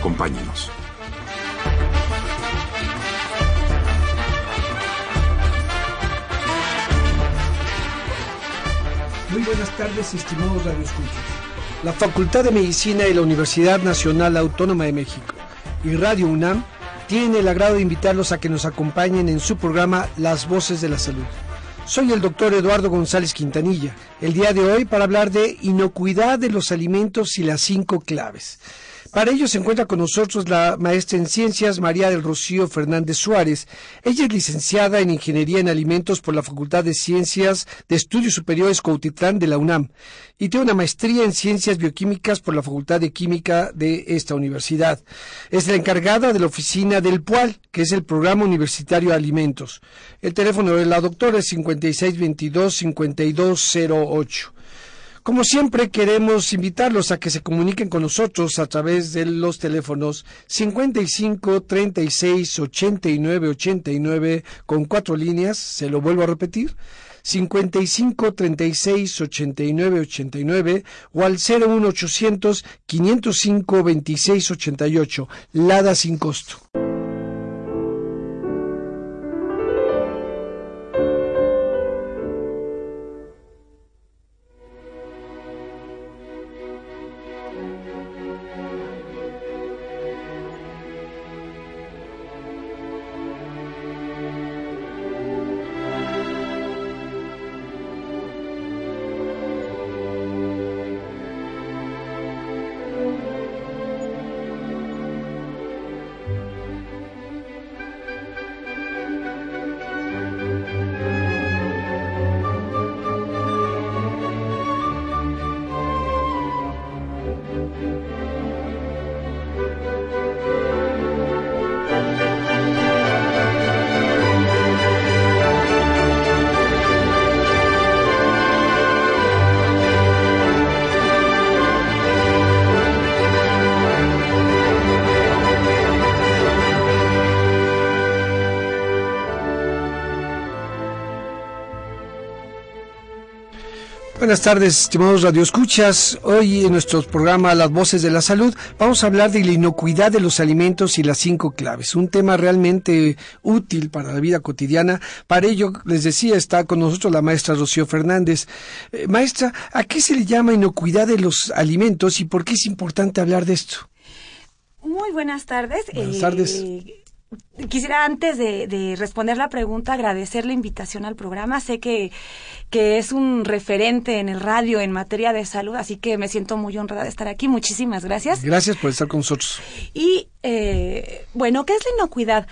Acompáñenos. Muy buenas tardes, estimados radioescuchas. La Facultad de Medicina de la Universidad Nacional Autónoma de México y Radio UNAM tienen el agrado de invitarlos a que nos acompañen en su programa Las Voces de la Salud. Soy el doctor Eduardo González Quintanilla, el día de hoy para hablar de inocuidad de los alimentos y las cinco claves. Para ello se encuentra con nosotros la maestra en ciencias María del Rocío Fernández Suárez. Ella es licenciada en Ingeniería en Alimentos por la Facultad de Ciencias de Estudios Superiores Cuautitlán de la UNAM y tiene una maestría en Ciencias Bioquímicas por la Facultad de Química de esta universidad. Es la encargada de la oficina del PUAL, que es el Programa Universitario de Alimentos. El teléfono de la doctora es 5622-5208. Como siempre, queremos invitarlos a que se comuniquen con nosotros a través de los teléfonos 55 36 89 89 con cuatro líneas, se lo vuelvo a repetir, 55 36 89 89 o al 01800 505 26 88, Lada sin costo. Buenas tardes, estimados radioescuchas. Hoy en nuestro programa Las Voces de la Salud vamos a hablar de la inocuidad de los alimentos y las cinco claves. Un tema realmente útil para la vida cotidiana. Para ello, les decía, está con nosotros la maestra Rocío Fernández. Eh, maestra, ¿a qué se le llama inocuidad de los alimentos y por qué es importante hablar de esto? Muy buenas tardes. Buenas tardes. Eh, Quisiera antes de, de, responder la pregunta agradecer la invitación al programa. Sé que, que es un referente en el radio en materia de salud, así que me siento muy honrada de estar aquí. Muchísimas gracias. Gracias por estar con nosotros. Y eh, bueno, ¿qué es la inocuidad?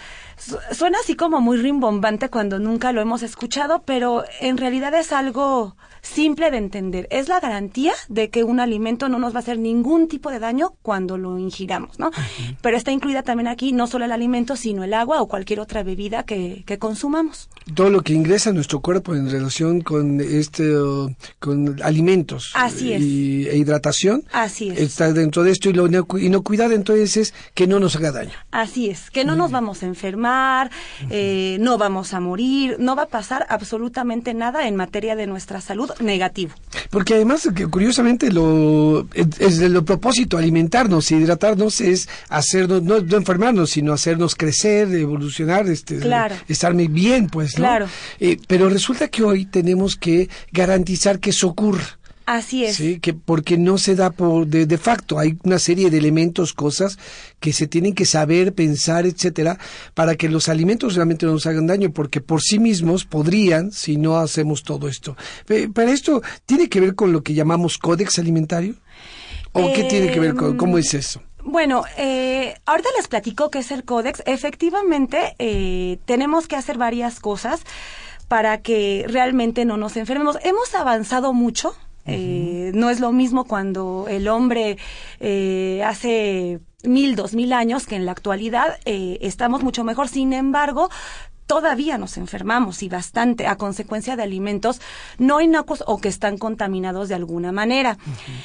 Suena así como muy rimbombante cuando nunca lo hemos escuchado, pero en realidad es algo simple de entender. Es la garantía de que un alimento no nos va a hacer ningún tipo de daño cuando lo ingiramos, ¿no? Pero está incluida también aquí no solo el alimento, sino el agua o cualquier otra bebida que, que consumamos. Todo lo que ingresa a nuestro cuerpo en relación con este con alimentos Así es. y e hidratación Así es. está dentro de esto y lo inocuidad entonces es que no nos haga daño. Así es, que no nos vamos a enfermar, eh, no vamos a morir, no va a pasar absolutamente nada en materia de nuestra salud negativo. Porque además, que curiosamente, lo, es el propósito alimentarnos, hidratarnos, es hacernos, no, no, enfermarnos, sino hacernos crecer, evolucionar, este, claro. estar bien, pues, ¿no? Claro. Eh, pero resulta que hoy tenemos que garantizar que eso ocurra. Así es. Sí, que porque no se da por de, de, facto, hay una serie de elementos, cosas que se tienen que saber, pensar, etcétera, para que los alimentos realmente no nos hagan daño, porque por sí mismos podrían si no hacemos todo esto. Pero esto tiene que ver con lo que llamamos códex alimentario. ¿O eh, qué tiene que ver con cómo es eso? Bueno, eh, ahorita les platico qué es el códex. Efectivamente, eh, tenemos que hacer varias cosas para que realmente no nos enfermemos. Hemos avanzado mucho Eh, no es lo mismo cuando el hombre eh, hace mil, dos mil años que en la actualidad eh, estamos mucho mejor. Sin embargo, todavía nos enfermamos y bastante a consecuencia de alimentos no inocuos o que están contaminados de alguna manera.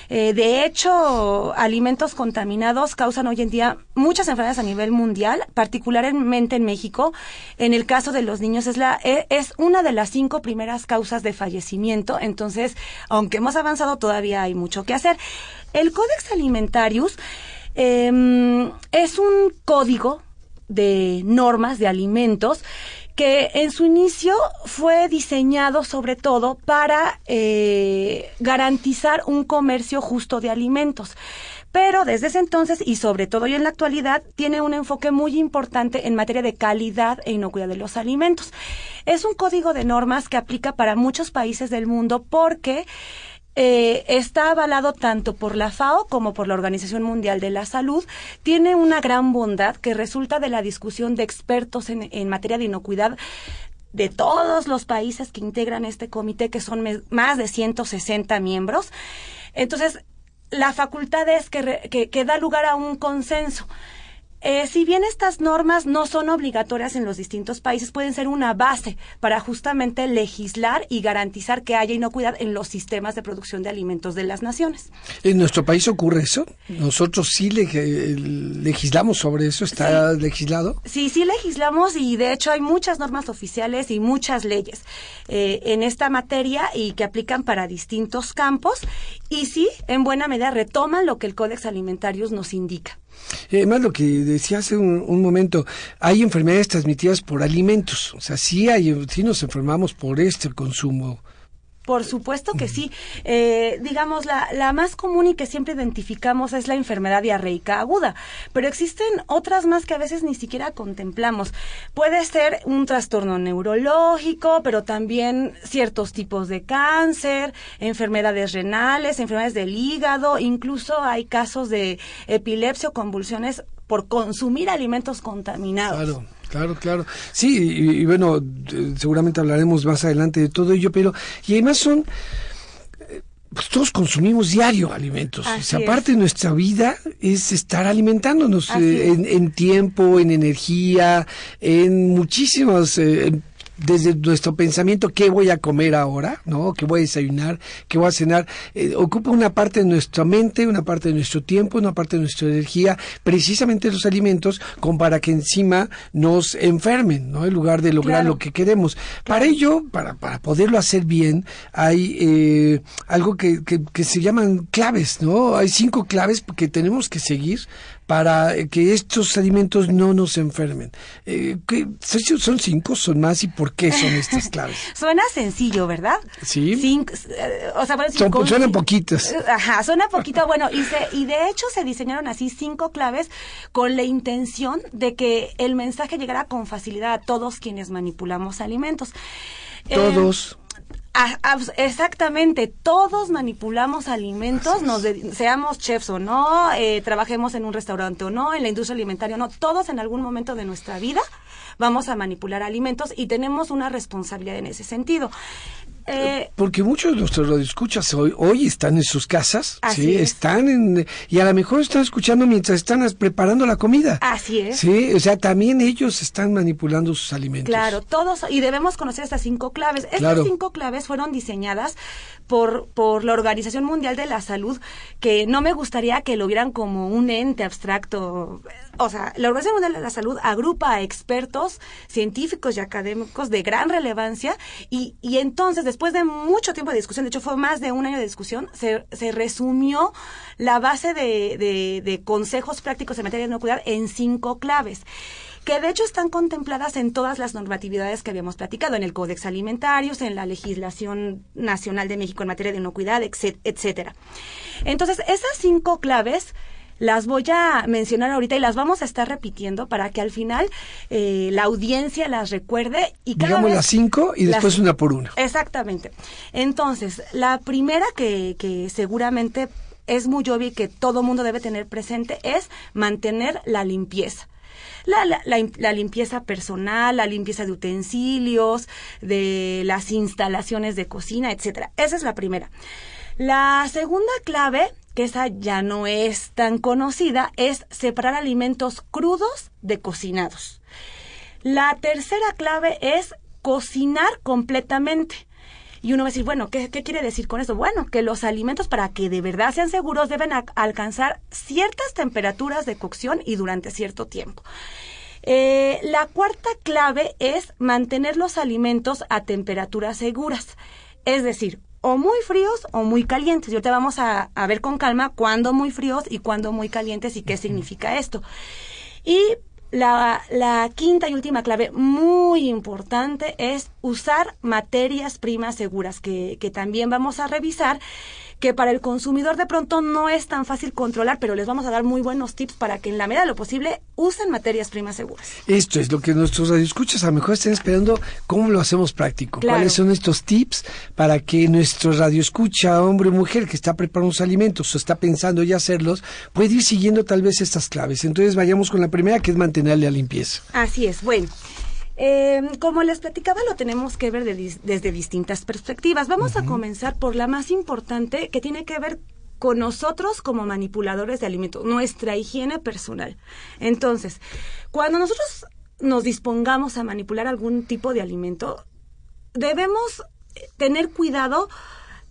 Eh, de hecho, alimentos contaminados causan hoy en día muchas enfermedades a nivel mundial, particularmente en México. En el caso de los niños es la e, es una de las cinco primeras causas de fallecimiento. Entonces, aunque hemos avanzado, todavía hay mucho que hacer. El Codex Alimentarius eh, es un código de normas de alimentos que en su inicio fue diseñado sobre todo para eh, garantizar un comercio justo de alimentos. Pero desde ese entonces y sobre todo hoy en la actualidad tiene un enfoque muy importante en materia de calidad e inocuidad de los alimentos. Es un código de normas que aplica para muchos países del mundo porque eh, está avalado tanto por la FAO como por la Organización Mundial de la Salud, tiene una gran bondad que resulta de la discusión de expertos en, materia de inocuidad de todos los países que integran este comité, que son más de 160 miembros. Entonces, la facultad es que, que, que da lugar a un consenso. Eh, si bien estas normas no son obligatorias en los distintos países, pueden ser una base para justamente legislar y garantizar que haya inocuidad en los sistemas de producción de alimentos de las naciones. ¿En nuestro país ocurre eso? ¿Nosotros sí legislamos sobre eso? ¿Está legislado? Sí, sí legislamos y de hecho hay muchas normas oficiales y muchas leyes eh, en esta materia y que aplican para distintos campos y sí, en buena medida retoman lo que el Códex Alimentarius nos indica. Además, lo que decía hace un, momento, hay enfermedades transmitidas por alimentos. O sea, sí, hay, sí nos enfermamos por este consumo por supuesto que sí. Eh, digamos, la, la, más común y que siempre identificamos es la enfermedad diarreica aguda, pero existen otras más que a veces ni siquiera contemplamos. Puede ser un trastorno neurológico, pero también ciertos tipos de cáncer, enfermedades renales, enfermedades del hígado, incluso hay casos de epilepsia o convulsiones por consumir alimentos contaminados. Claro. Claro, claro. Sí, y, bueno, seguramente hablaremos más adelante de todo ello, pero y además son eh, pues todos consumimos diario alimentos. o sea, parte de nuestra vida es estar alimentándonos eh, en, en, tiempo, en energía, en muchísimas eh, desde nuestro pensamiento qué voy a comer ahora, ¿no? ¿Qué voy a desayunar? ¿Qué voy a cenar? Eh, ocupa una parte de nuestra mente, una parte de nuestro tiempo, una parte de nuestra energía, precisamente los alimentos, como para que encima nos enfermen, ¿no? En lugar de lograr lo que queremos. Para ello, para, para poderlo hacer bien, hay eh, algo que, que, que se llaman claves, ¿no? Hay cinco claves que tenemos que seguir para que estos alimentos no nos enfermen. Eh, ¿Son cinco? ¿Son más? ¿Y por qué son estas claves? suena sencillo, ¿verdad? Sí. Cinco, eh, o sea, son, suenan poquitas. Eh, ajá, suena poquito. Bueno, y, y de hecho se diseñaron así cinco claves con la intención de que el mensaje llegara con facilidad a todos quienes manipulamos alimentos. Todos exactamente, todos manipulamos alimentos, nos seamos chefs o no, eh, trabajemos en un restaurante o no, en la industria alimentaria o no, todos en algún momento de nuestra vida vamos a manipular alimentos y tenemos una responsabilidad en ese sentido. Eh, Porque muchos de nuestros radioescuchas hoy, hoy están en sus casas, sí, están en, y a lo mejor están escuchando mientras están preparando la comida. Así es. Sí, o sea, también ellos están manipulando sus alimentos. Claro, todos, y debemos conocer estas cinco claves. Estas cinco claves fueron diseñadas por, por la Organización Mundial de la Salud, que no me gustaría que lo vieran como un ente abstracto. O sea, la Organización Mundial de la Salud agrupa a expertos, científicos y académicos de gran relevancia, y, y entonces, después de mucho tiempo de discusión, de hecho fue más de un año de discusión, se, se resumió la base de, de, consejos prácticos en materia de inocuidad en cinco claves que de hecho están contempladas en todas las normatividades que habíamos platicado, en el Códex Alimentarios, en la legislación nacional de México en materia de inocuidad, etcétera. Entonces, esas cinco claves las voy a mencionar ahorita y las vamos a estar repitiendo para que al final eh, la audiencia las recuerde y cada Digamos las cinco y después una por una. Exactamente. Entonces, la primera que, que seguramente es muy obvia y que todo mundo debe tener presente es mantener la limpieza. La, la, la, limpieza personal, la limpieza de utensilios, de las instalaciones de cocina, etcétera. Esa es la primera. La segunda clave, que esa ya no es tan conocida, es separar alimentos crudos de cocinados. La tercera clave es cocinar completamente. Y uno va a decir, bueno, ¿qué, quiere decir con eso? Bueno, que los alimentos para que de verdad sean seguros deben alcanzar ciertas temperaturas de cocción y durante cierto tiempo. Eh, la cuarta clave es mantener los alimentos a temperaturas seguras, es decir, o muy fríos o muy calientes. Y ahorita vamos a, a ver con calma cuándo muy fríos y cuándo muy calientes y qué significa esto. Y la, la, quinta y última clave muy importante es usar materias primas seguras, que, que también vamos a revisar que para el consumidor de pronto no es tan fácil controlar, pero les vamos a dar muy buenos tips para que en la medida de lo posible usen materias primas seguras. Esto es lo que nuestros radioescuchas a lo mejor estén esperando cómo lo hacemos práctico. ¿Cuáles son estos tips para que nuestro radioescucha, hombre o mujer que está preparando sus alimentos o está pensando ya hacerlos, puede ir siguiendo tal vez estas claves? Entonces vayamos con la primera que es mantenerle la limpieza. Así es. Bueno. Eh, como les platicaba, lo tenemos que ver desde distintas perspectivas. Vamos a comenzar por la más importante, que tiene que ver con nosotros como manipuladores de alimentos, nuestra higiene personal. Entonces, cuando nosotros nos dispongamos a manipular algún tipo de alimento, debemos tener cuidado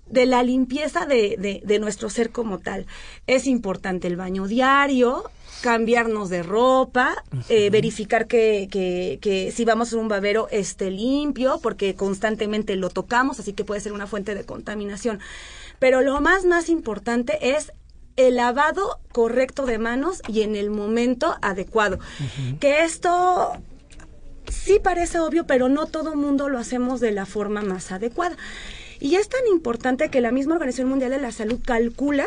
de la limpieza de, de, nuestro ser como tal. Es importante el baño diario, cambiarnos de ropa, eh, verificar que, que, que, si vamos a un babero esté limpio, porque constantemente lo tocamos, así que puede ser una fuente de contaminación. Pero lo más, más importante es el lavado correcto de manos y en el momento adecuado. Que esto sí parece obvio, pero no todo mundo lo hacemos de la forma más adecuada. Y es tan importante que la misma Organización Mundial de la Salud calcula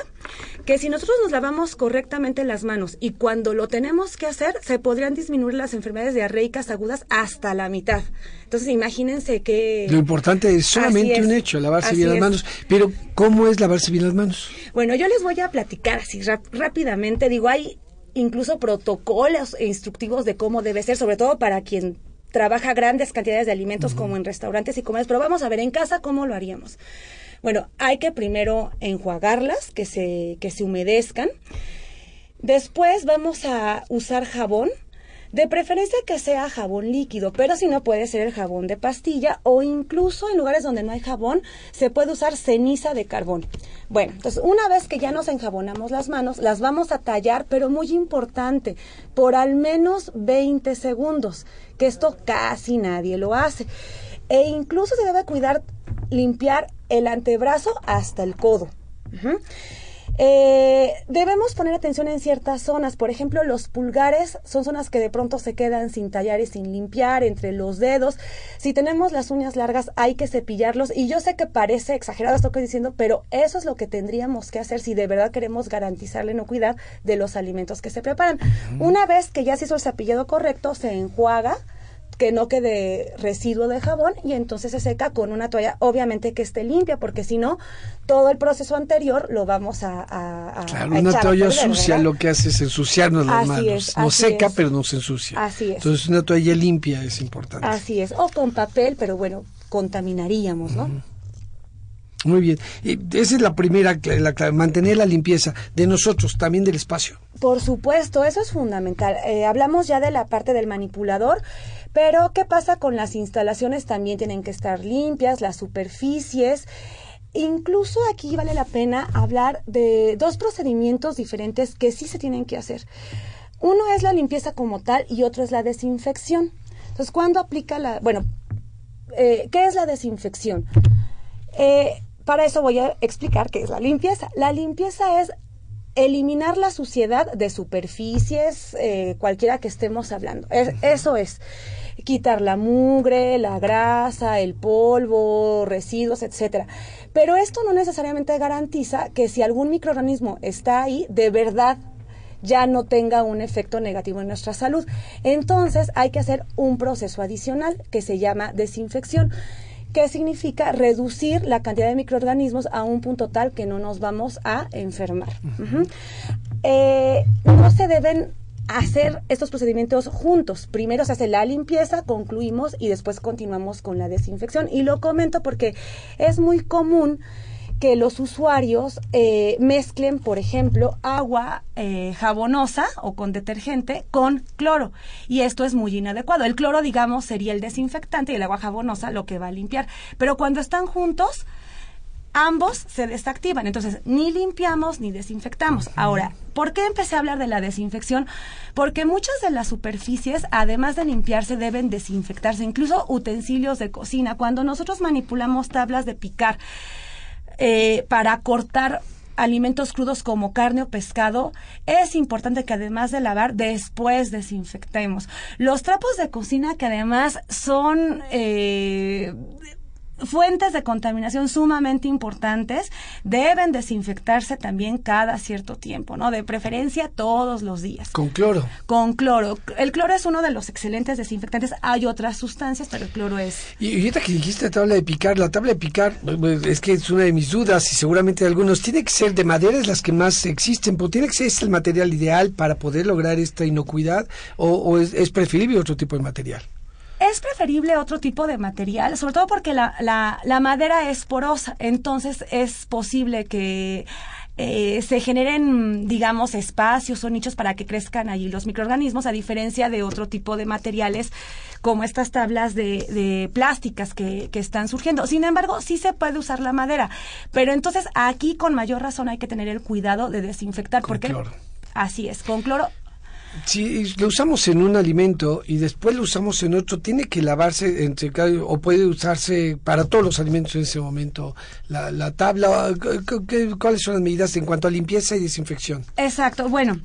que si nosotros nos lavamos correctamente las manos y cuando lo tenemos que hacer, se podrían disminuir las enfermedades diarreicas agudas hasta la mitad. Entonces, imagínense que... Lo importante es solamente un hecho, lavarse bien las manos. Pero, ¿cómo es lavarse bien las manos? Bueno, yo les voy a platicar así rápidamente. Digo, hay incluso protocolos e instructivos de cómo debe ser, sobre todo para quien trabaja grandes cantidades de alimentos como en restaurantes y comidas, pero vamos a ver en casa cómo lo haríamos. Bueno, hay que primero enjuagarlas, que se, que se humedezcan. Después vamos a usar jabón de preferencia que sea jabón líquido, pero si no puede ser el jabón de pastilla o incluso en lugares donde no hay jabón se puede usar ceniza de carbón. Bueno, entonces una vez que ya nos enjabonamos las manos, las vamos a tallar, pero muy importante, por al menos 20 segundos, que esto casi nadie lo hace. E incluso se debe cuidar limpiar el antebrazo hasta el codo. Eh, debemos poner atención en ciertas zonas. Por ejemplo, los pulgares son zonas que de pronto se quedan sin tallar y sin limpiar entre los dedos. Si tenemos las uñas largas, hay que cepillarlos. Y yo sé que parece exagerado esto que estoy diciendo, pero eso es lo que tendríamos que hacer si de verdad queremos garantizar la inocuidad de los alimentos que se preparan. Una vez que ya se hizo el cepillado correcto, se enjuaga que no quede residuo de jabón y entonces se seca con una toalla, obviamente que esté limpia, porque si no, todo el proceso anterior lo vamos a... a, claro, una toalla sucia lo que hace es ensuciarnos las manos. no seca, pero no se ensucia. Así es. Entonces una toalla limpia es importante. Así es, o con papel, pero bueno, contaminaríamos, ¿no? Muy bien. Y esa es la primera la mantener la limpieza de nosotros, también del espacio. Por supuesto, eso es fundamental. Eh, hablamos ya de la parte del manipulador, pero ¿qué pasa con las instalaciones? También tienen que estar limpias, las superficies. Incluso aquí vale la pena hablar de dos procedimientos diferentes que sí se tienen que hacer. Uno es la limpieza como tal y otro es la desinfección. Entonces, ¿cuándo aplica la... Bueno, eh, ¿qué es la desinfección? Eh, para eso voy a explicar qué es la limpieza. La limpieza es eliminar la suciedad de superficies, eh, cualquiera que estemos hablando. eso es quitar la mugre, la grasa, el polvo, residuos, etcétera. Pero esto no necesariamente garantiza que si algún microorganismo está ahí, de verdad ya no tenga un efecto negativo en nuestra salud. Entonces hay que hacer un proceso adicional que se llama desinfección. ¿Qué significa reducir la cantidad de microorganismos a un punto tal que no nos vamos a enfermar. Eh, no se deben hacer estos procedimientos juntos. Primero se hace la limpieza, concluimos y después continuamos con la desinfección. Y lo comento porque es muy común que los usuarios eh, mezclen, por ejemplo, agua eh, jabonosa o con detergente con cloro. Y esto es muy inadecuado. El cloro, digamos, sería el desinfectante y el agua jabonosa lo que va a limpiar. Pero cuando están juntos, ambos se desactivan. Entonces, ni limpiamos ni desinfectamos. Ahora, ¿por qué empecé a hablar de la desinfección? Porque muchas de las superficies, además de limpiarse, deben desinfectarse, incluso utensilios de cocina. Cuando nosotros manipulamos tablas de picar eh, para cortar alimentos crudos como carne o pescado, es importante que además de lavar, después desinfectemos. Los trapos de cocina que además son eh, fuentes de contaminación sumamente importantes deben desinfectarse también cada cierto tiempo, ¿no? De preferencia todos los días. Con cloro. Con cloro. El cloro es uno de los excelentes desinfectantes. Hay otras sustancias, pero el cloro es. Y ahorita que dijiste tabla de picar, la tabla de picar es que es una de mis dudas y seguramente algunos. Tiene que ser de madera es las que más existen, pero tiene que ser el material ideal para poder lograr esta inocuidad o, es preferible otro tipo de material. Es preferible otro tipo de material, sobre todo porque la, la, la madera es porosa, entonces es posible que eh, se generen, digamos, espacios o nichos para que crezcan allí los microorganismos, a diferencia de otro tipo de materiales como estas tablas de, de plásticas que, que, están surgiendo. Sin embargo, sí se puede usar la madera, pero entonces aquí con mayor razón hay que tener el cuidado de desinfectar. Con porque cloro. Así es, con cloro si lo usamos en un alimento y después lo usamos en otro, tiene que lavarse entre o puede usarse para todos los alimentos en ese momento la, la tabla. ¿Cuáles son las medidas en cuanto a limpieza y desinfección? Exacto. Bueno,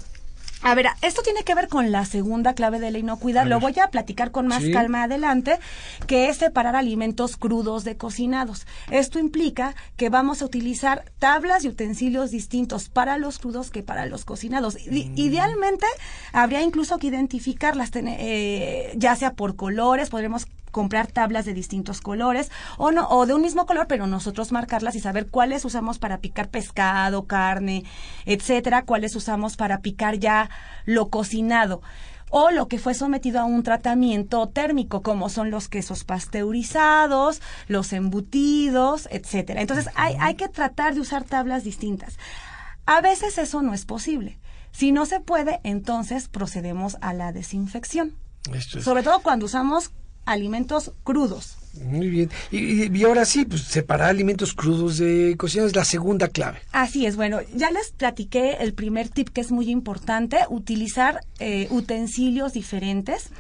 a ver, esto tiene que ver con la segunda clave de la inocuidad. Lo voy a platicar con más calma adelante, que es separar alimentos crudos de cocinados. Esto implica que vamos a utilizar tablas y utensilios distintos para los crudos que para los cocinados. Mm. Idealmente, habría incluso que identificarlas, eh, ya sea por colores, podremos comprar tablas de distintos colores o no o de un mismo color pero nosotros marcarlas y saber cuáles usamos para picar pescado carne etcétera cuáles usamos para picar ya lo cocinado o lo que fue sometido a un tratamiento térmico, como son los quesos pasteurizados, los embutidos, etcétera. Entonces hay, hay que tratar de usar tablas distintas. A veces eso no es posible. Si no se puede, entonces procedemos a la desinfección. Sobre todo cuando usamos alimentos crudos. Muy bien. Y, ahora sí, pues separar alimentos crudos de cocina es la segunda clave. Así es. Bueno, ya les platiqué el primer tip que es muy importante, utilizar eh, utensilios diferentes.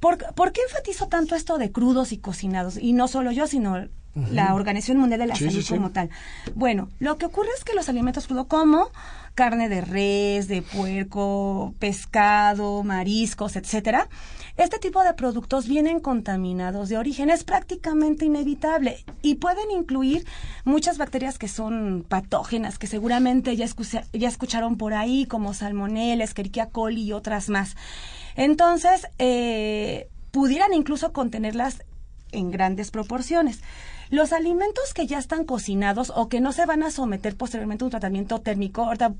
¿Por, qué enfatizo tanto esto de crudos y cocinados? Y no solo yo, sino la Organización Mundial de la Salud como tal. Bueno, lo que ocurre es que los alimentos crudos como carne de res, de puerco, pescado, mariscos, etcétera, este tipo de productos vienen contaminados de origen, es prácticamente inevitable y pueden incluir muchas bacterias que son patógenas, que seguramente ya, ya escucharon por ahí, como salmonella, Escherichia coli y otras más. Entonces, eh, pudieran incluso contenerlas en grandes proporciones. Los alimentos que ya están cocinados o que no se van a someter posteriormente a un tratamiento térmico, ahorita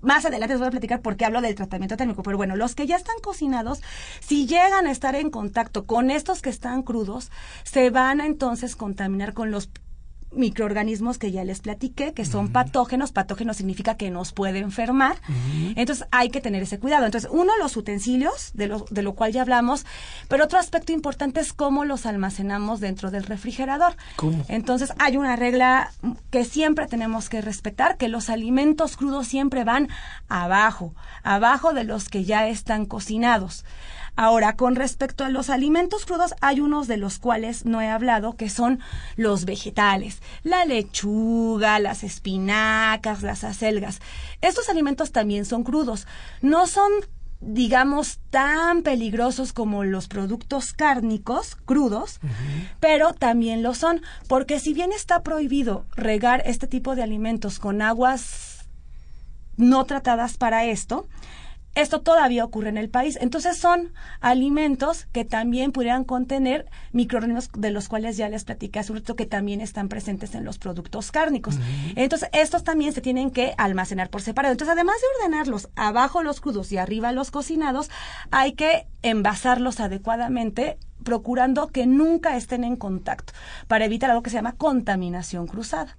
más adelante les voy a platicar por qué hablo del tratamiento térmico, pero bueno, los que ya están cocinados, si llegan a estar en contacto con estos que están crudos, se van a entonces contaminar con los microorganismos que ya les platiqué, que son patógenos. Patógenos significa que nos puede enfermar. Entonces hay que tener ese cuidado. Entonces, uno, los utensilios, de lo, de lo cual ya hablamos, pero otro aspecto importante es cómo los almacenamos dentro del refrigerador. Entonces, hay una regla que siempre tenemos que respetar, que los alimentos crudos siempre van abajo, abajo de los que ya están cocinados. Ahora, con respecto a los alimentos crudos, hay unos de los cuales no he hablado, que son los vegetales, la lechuga, las espinacas, las acelgas. Estos alimentos también son crudos. No son digamos, tan peligrosos como los productos cárnicos crudos, pero también lo son, porque si bien está prohibido regar este tipo de alimentos con aguas no tratadas para esto, esto todavía ocurre en el país. Entonces son alimentos que también pudieran contener microorganismos de los cuales ya les platicé hace un rato que también están presentes en los productos cárnicos. Entonces estos también se tienen que almacenar por separado. Entonces además de ordenarlos abajo los crudos y arriba los cocinados, hay que envasarlos adecuadamente procurando que nunca estén en contacto para evitar algo que se llama contaminación cruzada.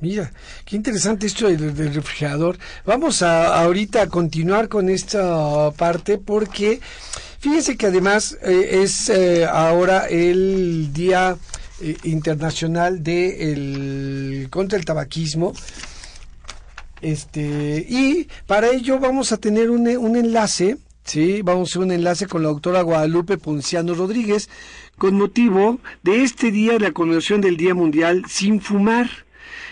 Mira, qué interesante esto del, refrigerador. Vamos a ahorita a continuar con esta parte porque fíjense que además eh, es eh, ahora el día eh, internacional de el contra el tabaquismo. Este, y para ello vamos a tener un, un enlace, sí, vamos a hacer un enlace con la doctora Guadalupe Ponciano Rodríguez con motivo de este día de la conmemoración del Día Mundial sin fumar.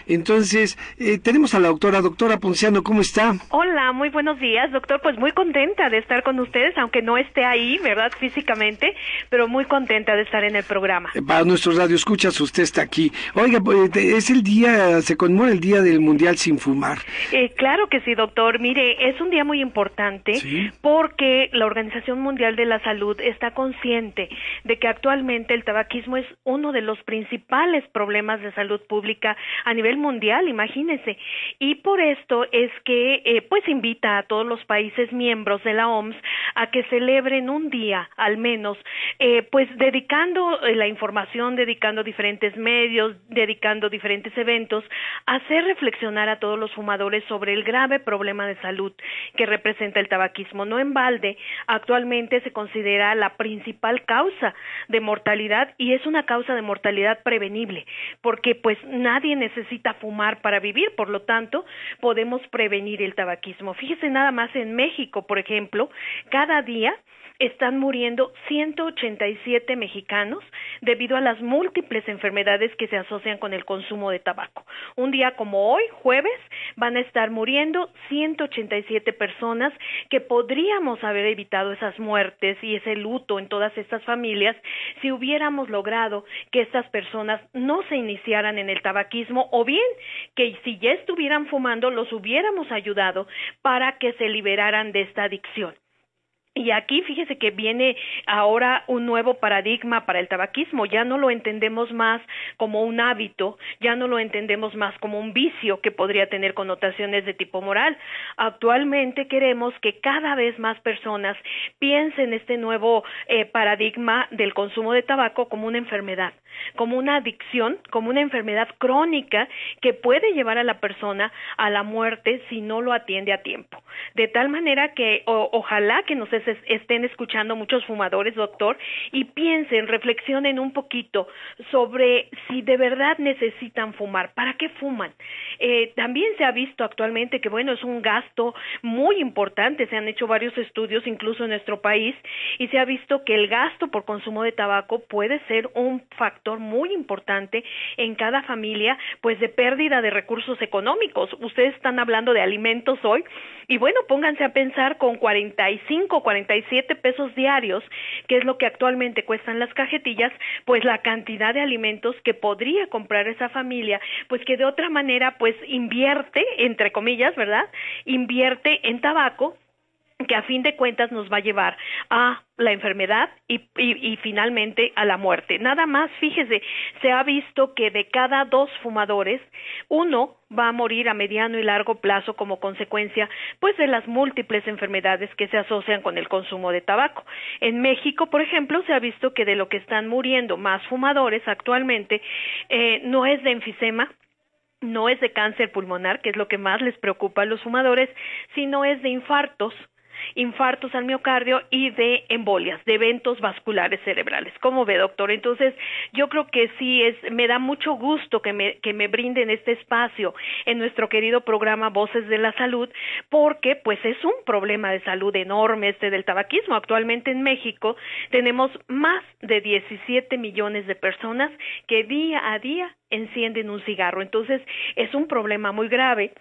Entonces, eh, tenemos a la doctora, doctora Ponciano, ¿cómo está? Hola, muy buenos días, doctor. Pues muy contenta de estar con ustedes, aunque no esté ahí, ¿verdad? Físicamente, pero muy contenta de estar en el programa. Eh, para nuestros radioescuchas, usted está aquí. Oiga, pues, es el día, se conmemora el Día del Mundial sin Fumar. Eh, claro que sí, doctor. Mire, es un día muy importante porque la Organización Mundial de la Salud está consciente de que actualmente el tabaquismo es uno de los principales problemas de salud pública a nivel mundial, imagínense. Y por esto es que eh, pues invita a todos los países miembros de la OMS a que celebren un día al menos, eh, pues dedicando eh, la información, dedicando diferentes medios, dedicando diferentes eventos, hacer reflexionar a todos los fumadores sobre el grave problema de salud que representa el tabaquismo. No en balde, actualmente se considera la principal causa de mortalidad y es una causa de mortalidad prevenible, porque pues nadie necesita fumar para vivir, por lo tanto, podemos prevenir el tabaquismo. Fíjese nada más en México, por ejemplo, cada día están muriendo 187 mexicanos debido a las múltiples enfermedades que se asocian con el consumo de tabaco. Un día como hoy, jueves, van a estar muriendo 187 personas que podríamos haber evitado esas muertes y ese luto en todas estas familias si hubiéramos logrado que estas personas no se iniciaran en el tabaquismo o bien que si ya estuvieran fumando los hubiéramos ayudado para que se liberaran de esta adicción. Y aquí fíjese que viene ahora un nuevo paradigma para el tabaquismo. Ya no lo entendemos más como un hábito, ya no lo entendemos más como un vicio que podría tener connotaciones de tipo moral. Actualmente queremos que cada vez más personas piensen este nuevo eh, paradigma del consumo de tabaco como una enfermedad, como una adicción, como una enfermedad crónica que puede llevar a la persona a la muerte si no lo atiende a tiempo. De tal manera que ojalá que nos estén escuchando muchos fumadores, doctor, y piensen, reflexionen un poquito sobre si de verdad necesitan fumar, ¿para qué fuman? Eh, también se ha visto actualmente que, bueno, es un gasto muy importante, se han hecho varios estudios, incluso en nuestro país, y se ha visto que el gasto por consumo de tabaco puede ser un factor muy importante en cada familia, pues de pérdida de recursos económicos. Ustedes están hablando de alimentos hoy, y bueno, pónganse a pensar con 45, 47 pesos diarios, que es lo que actualmente cuestan las cajetillas, pues la cantidad de alimentos que podría comprar esa familia, pues que de otra manera pues invierte, entre comillas, ¿verdad? Invierte en tabaco que a fin de cuentas nos va a llevar a la enfermedad y, finalmente a la muerte. Nada más, fíjese, se ha visto que de cada dos fumadores, uno va a morir a mediano y largo plazo como consecuencia pues de las múltiples enfermedades que se asocian con el consumo de tabaco. En México, por ejemplo, se ha visto que de lo que están muriendo más fumadores actualmente eh, no es de enfisema, no es de cáncer pulmonar, que es lo que más les preocupa a los fumadores, sino es de infartos, infartos al miocardio y de embolias, de eventos vasculares cerebrales. ¿Cómo ve, doctor? Entonces, yo creo que sí es, me da mucho gusto que me, que me brinden este espacio en nuestro querido programa Voces de la Salud, porque pues es un problema de salud enorme este del tabaquismo. Actualmente en México tenemos más de 17 millones de personas que día a día encienden un cigarro. Entonces, es un problema muy grave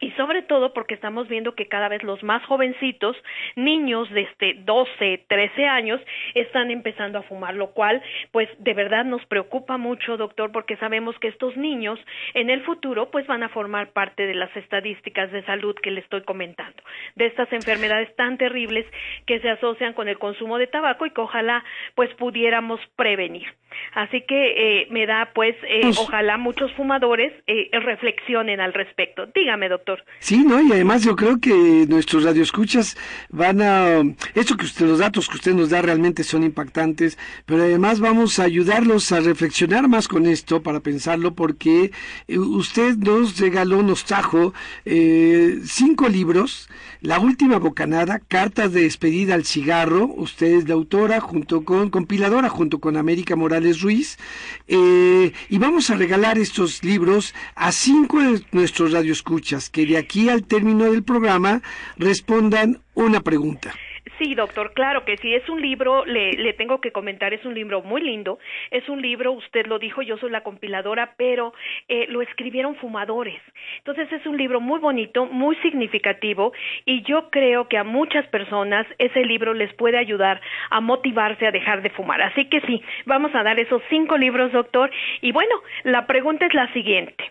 y sobre todo porque estamos viendo que cada vez los más jovencitos, niños de este 12, 13 años, están empezando a fumar, lo cual pues de verdad nos preocupa mucho, doctor, porque sabemos que estos niños en el futuro pues van a formar parte de las estadísticas de salud que le estoy comentando, de estas enfermedades tan terribles que se asocian con el consumo de tabaco y que ojalá pues pudiéramos prevenir. Así que eh, me da pues, eh, pues ojalá muchos fumadores eh, reflexionen al respecto. Dígame, doctor. Sí, ¿no? Y además yo creo que nuestros radioescuchas van a... Esto que usted, los datos que usted nos da realmente son impactantes, pero además vamos a ayudarlos a reflexionar más con esto para pensarlo, porque eh, usted nos regaló, nos trajo eh, cinco libros, La Última Bocanada, Cartas de Despedida al Cigarro, usted es la autora, junto con, compiladora, junto con América Morales Ruiz, eh, y vamos a regalar estos libros a cinco de nuestros radioescuchas que de aquí al término del programa respondan una pregunta. Sí, doctor, claro que sí. Es un libro, le, le, tengo que comentar, es un libro muy lindo. Es un libro, usted lo dijo, yo soy la compiladora, pero eh, lo escribieron fumadores. Entonces es un libro muy bonito, muy significativo y yo creo que a muchas personas ese libro les puede ayudar a motivarse a dejar de fumar. Así que sí, vamos a dar esos cinco libros, doctor. Y bueno, la pregunta es la siguiente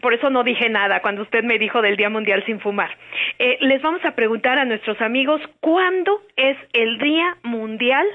por eso no dije nada cuando usted me dijo del Día Mundial sin fumar. Eh, les vamos a preguntar a nuestros amigos cuándo es el Día Mundial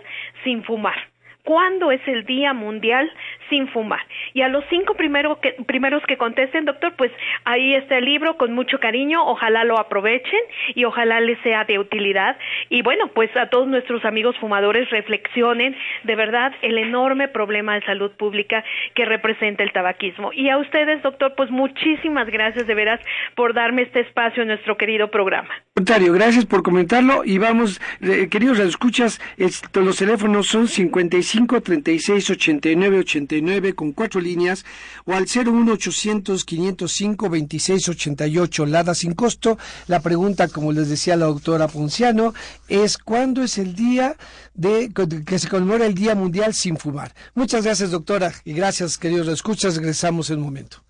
sin fumar. ¿Cuándo es el Día Mundial sin fumar? Y a los cinco primero que, primeros que contesten, doctor, pues ahí está el libro con mucho cariño, ojalá lo aprovechen y ojalá les sea de utilidad. Y bueno, pues a todos nuestros amigos fumadores reflexionen de verdad el enorme problema de salud pública que representa el tabaquismo. Y a ustedes, doctor, pues muchísimas gracias de veras por darme este espacio en nuestro querido programa. Contrario, gracias por comentarlo y vamos, eh, queridos escuchas, los teléfonos son 55 cinco treinta y con cuatro líneas o al cero uno ochocientos quinientos cinco veintiséis ochenta y ocho Lada sin costo. La pregunta, como les decía la doctora Ponciano, es ¿cuándo es el día de que se conmemora el Día Mundial sin fumar? Muchas gracias, doctora, y gracias, queridos escuchas. Regresamos en un momento.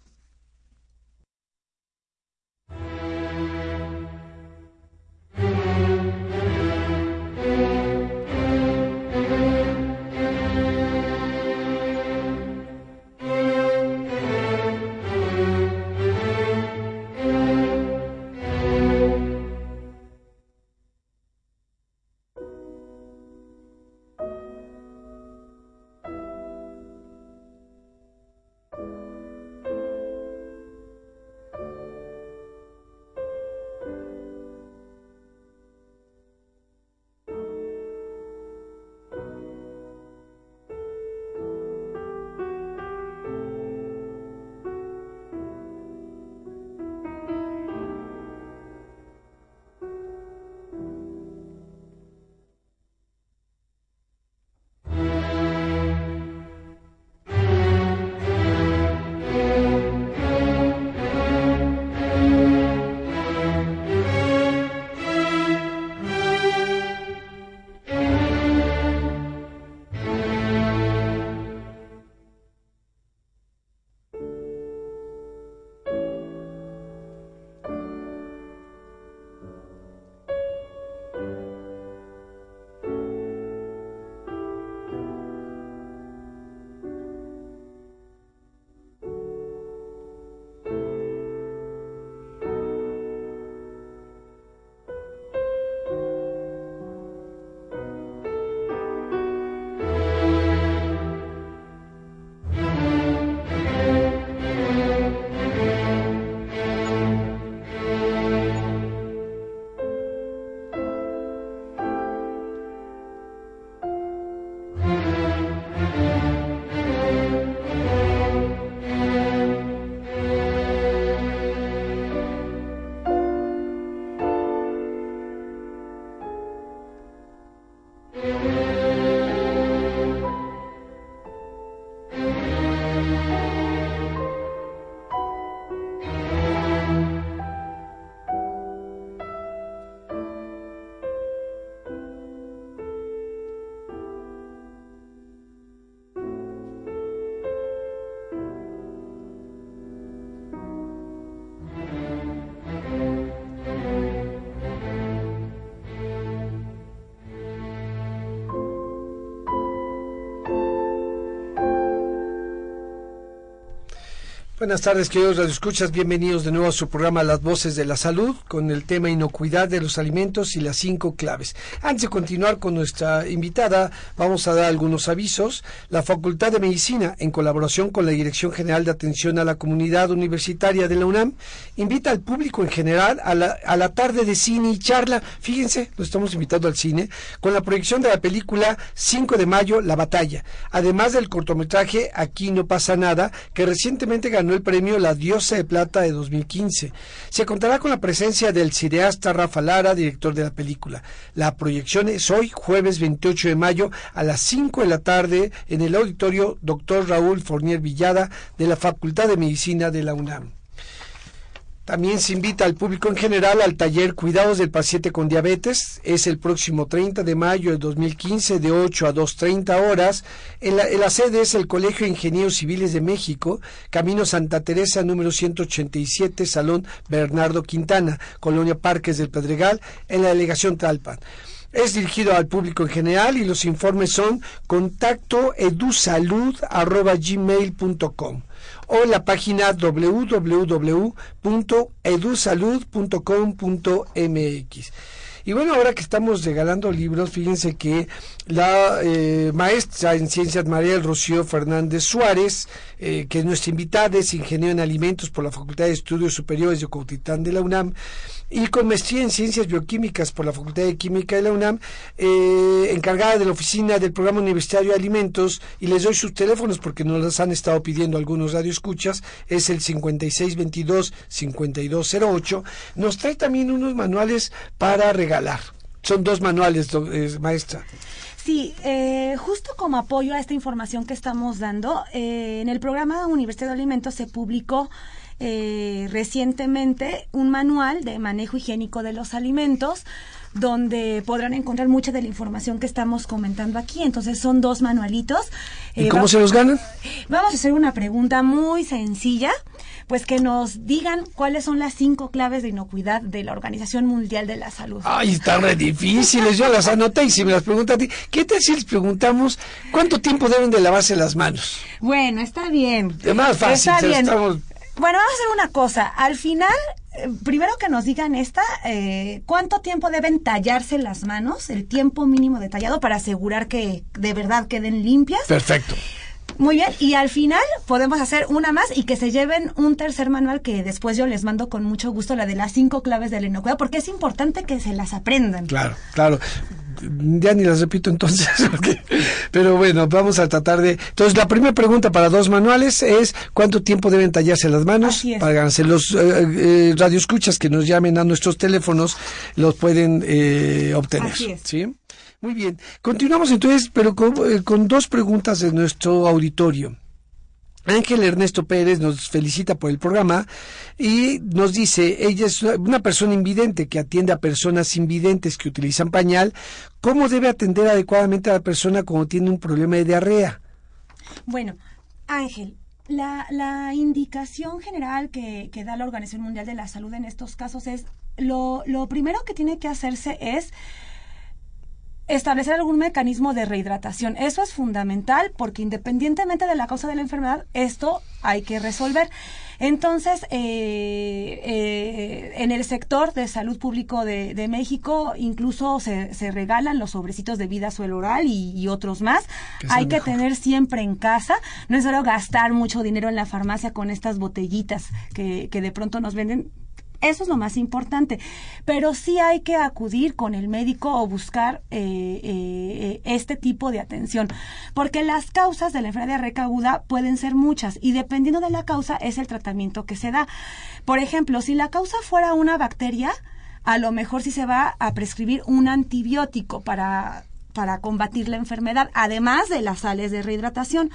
Buenas tardes, queridos radioescuchas. Bienvenidos de nuevo a su programa Las Voces de la Salud con el tema inocuidad de los alimentos y las cinco claves. Antes de continuar con nuestra invitada, vamos a dar algunos avisos. La Facultad de Medicina, en colaboración con la Dirección General de Atención a la Comunidad Universitaria de la UNAM, invita al público en general a la, a la tarde de cine y charla. Fíjense, lo estamos invitando al cine, con la proyección de la película 5 de mayo, La Batalla. Además del cortometraje Aquí no pasa nada, que recientemente ganó el premio La Diosa de Plata de 2015. Se contará con la presencia del cineasta Rafa Lara, director de la película. La proyección es hoy, jueves 28 de mayo, a las 5 de la tarde, en el auditorio Dr. Raúl Fornier Villada de la Facultad de Medicina de la UNAM. También se invita al público en general al taller Cuidados del Paciente con Diabetes. Es el próximo 30 de mayo de 2015 de 8 a 2.30 horas. En la, sede es el Colegio de Ingenieros Civiles de México, Camino Santa Teresa, número 187, Salón Bernardo Quintana, Colonia Parques del Pedregal, en la delegación Talpan. Es dirigido al público en general y los informes son contacto edusalud.gmail.com o la página www.edusalud.com.mx. Y bueno, ahora que estamos regalando libros, fíjense que la eh, maestra en ciencias María del Rocío Fernández Suárez, eh, que es nuestra invitada, es ingeniero en alimentos por la Facultad de Estudios Superiores de Ocotitlán de la UNAM, y con maestría en Ciencias Bioquímicas por la Facultad de Química de la UNAM, eh, encargada de la oficina del Programa Universitario de Alimentos, y les doy sus teléfonos porque nos los han estado pidiendo algunos radioescuchas, es el 5622-5208. Nos trae también unos manuales para regalar. Son dos manuales, eh, maestra. Sí, eh, justo como apoyo a esta información que estamos dando, en el programa Universidad de Alimentos se publicó eh, recientemente un manual de manejo higiénico de los alimentos donde podrán encontrar mucha de la información que estamos comentando aquí. Entonces son dos manualitos. ¿Y eh, cómo se los ganan? Vamos a hacer una pregunta muy sencilla, pues que nos digan cuáles son las cinco claves de inocuidad de la Organización Mundial de la Salud. Ay, están re difíciles, yo las anoté y si me las preguntan a ti, ¿qué tal si les preguntamos cuánto tiempo deben de lavarse las manos? Bueno, está bien. Es más fácil, está bien. Estamos bueno, vamos a hacer una cosa. Al final, eh, primero que nos digan esta, eh, ¿cuánto tiempo deben tallarse las manos? El tiempo mínimo detallado para asegurar que de verdad queden limpias. Perfecto. Muy bien, y al final podemos hacer una más y que se lleven un tercer manual que después yo les mando con mucho gusto, la de las cinco claves de la inocuidad, porque es importante que se las aprendan. Claro, claro. Ya ni las repito entonces, pero bueno, vamos a tratar de... Entonces, la primera pregunta para dos manuales es ¿cuánto tiempo deben tallarse las manos? Para ganarse los eh, eh, radioescuchas que nos llamen a nuestros teléfonos, los pueden eh, obtener. ¿sí? Muy bien. Continuamos entonces, pero eh, con, dos preguntas de nuestro auditorio. Ángel Ernesto Pérez nos felicita por el programa y nos dice, ella es una persona invidente que atiende a personas invidentes que utilizan pañal. ¿Cómo debe atender adecuadamente a la persona cuando tiene un problema de diarrea? Bueno, Ángel, la, la indicación general que, que, da la Organización Mundial de la Salud en estos casos es, lo, lo primero que tiene que hacerse es establecer algún mecanismo de rehidratación. Eso es fundamental porque independientemente de la causa de la enfermedad, esto hay que resolver. Entonces, eh, eh, en el sector de salud público de, México, incluso se, se, regalan los sobrecitos de vida suelo oral y, otros más. Hay que tener siempre en casa. No es solo gastar mucho dinero en la farmacia con estas botellitas que, que de pronto nos venden eso es lo más importante. Pero sí hay que acudir con el médico o buscar eh, eh, este tipo de atención. Porque las causas de la enfermedad recauda pueden ser muchas y dependiendo de la causa es el tratamiento que se da. Por ejemplo, si la causa fuera una bacteria, a lo mejor sí se va a prescribir un antibiótico para para combatir la enfermedad, además de las sales de rehidratación.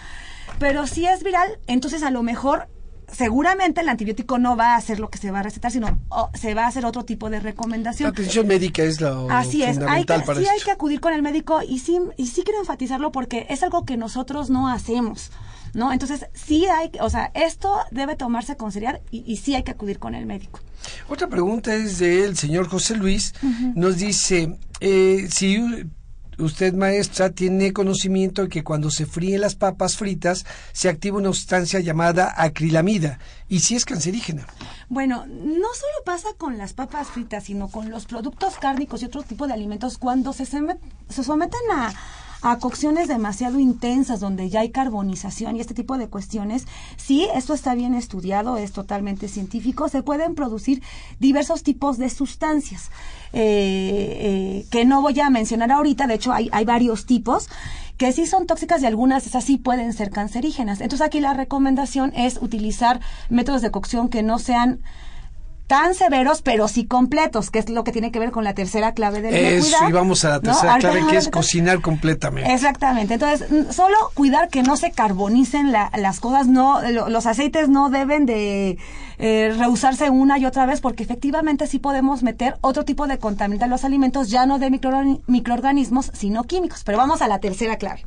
Pero si es viral, entonces a lo mejor seguramente el antibiótico no va a hacer lo que se va a recetar, sino se va a hacer otro tipo de recomendación. La atención médica es lo Así es, hay que, sí hay que acudir con el médico y sí, y sí quiero enfatizarlo porque es algo que nosotros no hacemos. ¿No? Entonces, sí hay, o sea, esto debe tomarse con seriedad y, sí hay que acudir con el médico. Otra pregunta es del señor José Luis. Nos dice, eh, si usted maestra tiene conocimiento de que cuando se fríen las papas fritas se activa una sustancia llamada acrilamida y si es cancerígena. Bueno, no solo pasa con las papas fritas, sino con los productos cárnicos y otro tipo de alimentos cuando se, se someten a a cocciones demasiado intensas donde ya hay carbonización y este tipo de cuestiones, sí, esto está bien estudiado, es totalmente científico, se pueden producir diversos tipos de sustancias eh, eh, que no voy a mencionar ahorita, de hecho hay, hay varios tipos que sí son tóxicas y algunas esas sí pueden ser cancerígenas. Entonces aquí la recomendación es utilizar métodos de cocción que no sean tan severos, pero sí completos, que es lo que tiene que ver con la tercera clave del Eso, y vamos a la tercera clave, que es cocinar completamente. Exactamente. Entonces, solo cuidar que no se carbonicen las cosas, no, los aceites no deben de eh, reusarse una y otra vez, porque efectivamente sí podemos meter otro tipo de contaminante en los alimentos, ya no de microorganismos, sino químicos. Pero vamos a la tercera clave.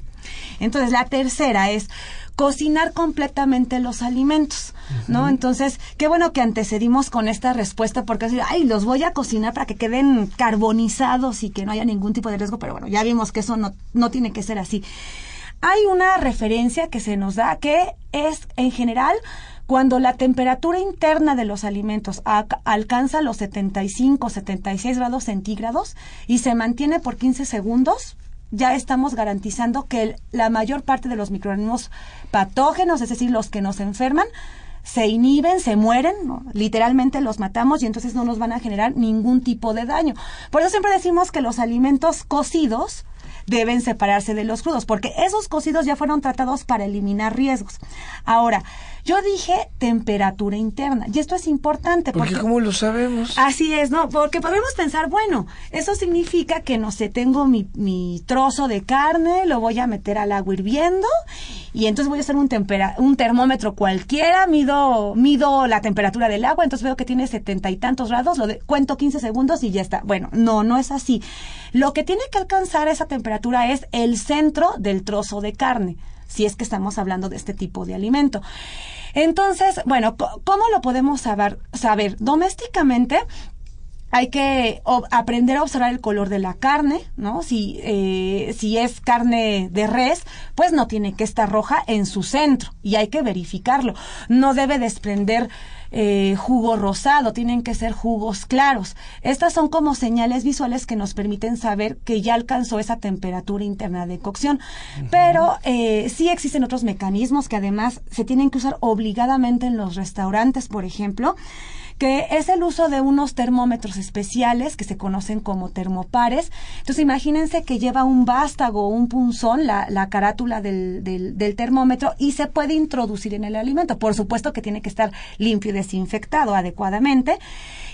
Entonces, la tercera es cocinar completamente los alimentos, ¿no? Entonces, qué bueno que antecedimos con esta respuesta porque así, ay, los voy a cocinar para que queden carbonizados y que no haya ningún tipo de riesgo, pero bueno, ya vimos que eso no, no tiene que ser así. Hay una referencia que se nos da que es, en general, cuando la temperatura interna de los alimentos alcanza los 75, 76 grados centígrados y se mantiene por 15 segundos, ya estamos garantizando que la mayor parte de los microorganismos patógenos, es decir, los que nos enferman, se inhiben, se mueren, literalmente los matamos y entonces no nos van a generar ningún tipo de daño. Por eso siempre decimos que los alimentos cocidos deben separarse de los crudos, porque esos cocidos ya fueron tratados para eliminar riesgos. Ahora, yo dije temperatura interna, y esto es importante. Porque, ¿cómo lo sabemos? Así es, ¿no? Porque podemos pensar, bueno, eso significa que, no sé, tengo mi, mi trozo de carne, lo voy a meter al agua hirviendo, y entonces voy a hacer un, un termómetro cualquiera, mido, mido la temperatura del agua, entonces veo que tiene setenta y tantos grados, lo de, cuento 15 segundos y ya está. Bueno, no, no es así. Lo que tiene que alcanzar esa temperatura es el centro del trozo de carne si es que estamos hablando de este tipo de alimento. Entonces, bueno, ¿cómo lo podemos saber? saber? Domésticamente, hay que aprender a observar el color de la carne, ¿no? Si, eh, si es carne de res, pues no tiene que estar roja en su centro y hay que verificarlo. No debe desprender eh, jugo rosado, tienen que ser jugos claros. Estas son como señales visuales que nos permiten saber que ya alcanzó esa temperatura interna de cocción. Pero eh, sí existen otros mecanismos que además se tienen que usar obligadamente en los restaurantes, por ejemplo que es el uso de unos termómetros especiales que se conocen como termopares. Entonces imagínense que lleva un vástago o un punzón, la, la carátula del, del, termómetro, y se puede introducir en el alimento. Por supuesto que tiene que estar limpio y desinfectado adecuadamente.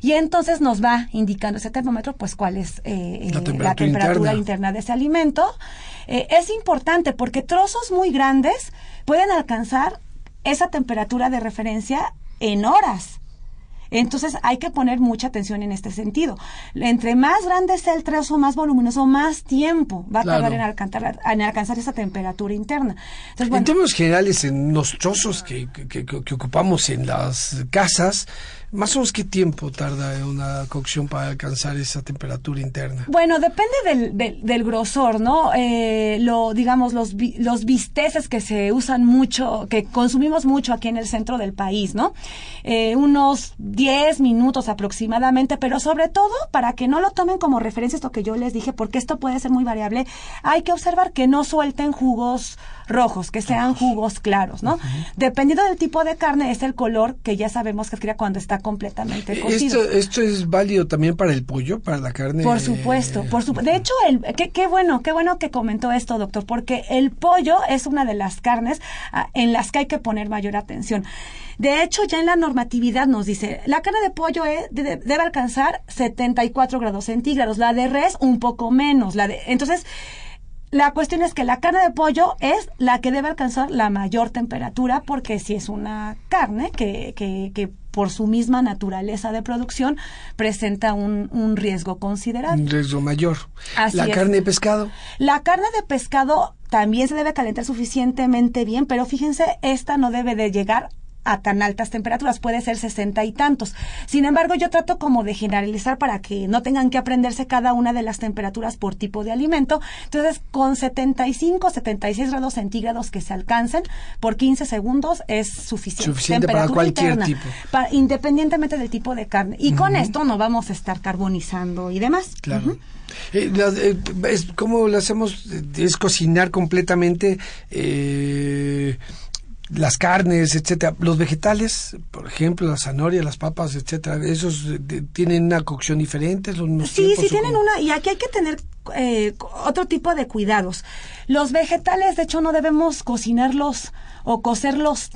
Y entonces nos va indicando ese termómetro, pues cuál es eh, la eh, temperatura, interna. de ese alimento. Eh, es importante porque trozos muy grandes pueden alcanzar esa temperatura de referencia en horas. Entonces hay que poner mucha atención en este sentido. Entre más grande sea el trozo, más voluminoso, más tiempo va a tardar en alcanzar, en alcanzar esa temperatura interna. en términos generales, en los trozos que, que, que ocupamos en las casas, ¿Más o menos qué tiempo tarda una cocción para alcanzar esa temperatura interna? Bueno, depende del, del, grosor, ¿no? Eh, lo, digamos, los, los bisteces que se usan mucho, que consumimos mucho aquí en el centro del país, ¿no? Eh, unos 10 minutos aproximadamente, pero sobre todo, para que no lo tomen como referencia esto que yo les dije, porque esto puede ser muy variable, hay que observar que no suelten jugos rojos, que sean jugos claros, ¿no? Dependiendo del tipo de carne, es el color que ya sabemos que adquiere cuando está completamente eh, cocido. ¿Esto, ¿Esto es válido también para el pollo, para la carne? Por supuesto, por supuesto. De hecho, el, qué, qué, bueno, qué bueno que comentó esto, doctor, porque el pollo es una de las carnes ah, en las que hay que poner mayor atención. De hecho, ya en la normatividad nos dice, la carne de pollo debe alcanzar 74 grados centígrados, la de res un poco menos. La de, entonces, la cuestión es que la carne de pollo es la que debe alcanzar la mayor temperatura porque si es una carne que, que, que por su misma naturaleza de producción presenta un, un riesgo considerable. Un riesgo mayor. la carne de pescado. La carne de pescado también se debe calentar suficientemente bien, pero fíjense, esta no debe de llegar a tan altas temperaturas, puede ser sesenta y tantos. Sin embargo, yo trato como de generalizar para que no tengan que aprenderse cada una de las temperaturas por tipo de alimento. Entonces, con 75, 76 grados centígrados que se alcancen por 15 segundos es suficiente. Suficiente para cualquier tipo. independientemente del tipo de carne. Y con esto no vamos a estar carbonizando y demás. Claro. Eh, eh, es, ¿Cómo lo hacemos? Es cocinar completamente eh, las carnes, etcétera. Los vegetales, por ejemplo, la zanahoria, las papas, etcétera, ¿esos tienen una cocción diferente? sí, sí tienen una, y aquí hay que tener otro tipo de cuidados. Los vegetales, de hecho, no debemos cocinarlos o cocerlos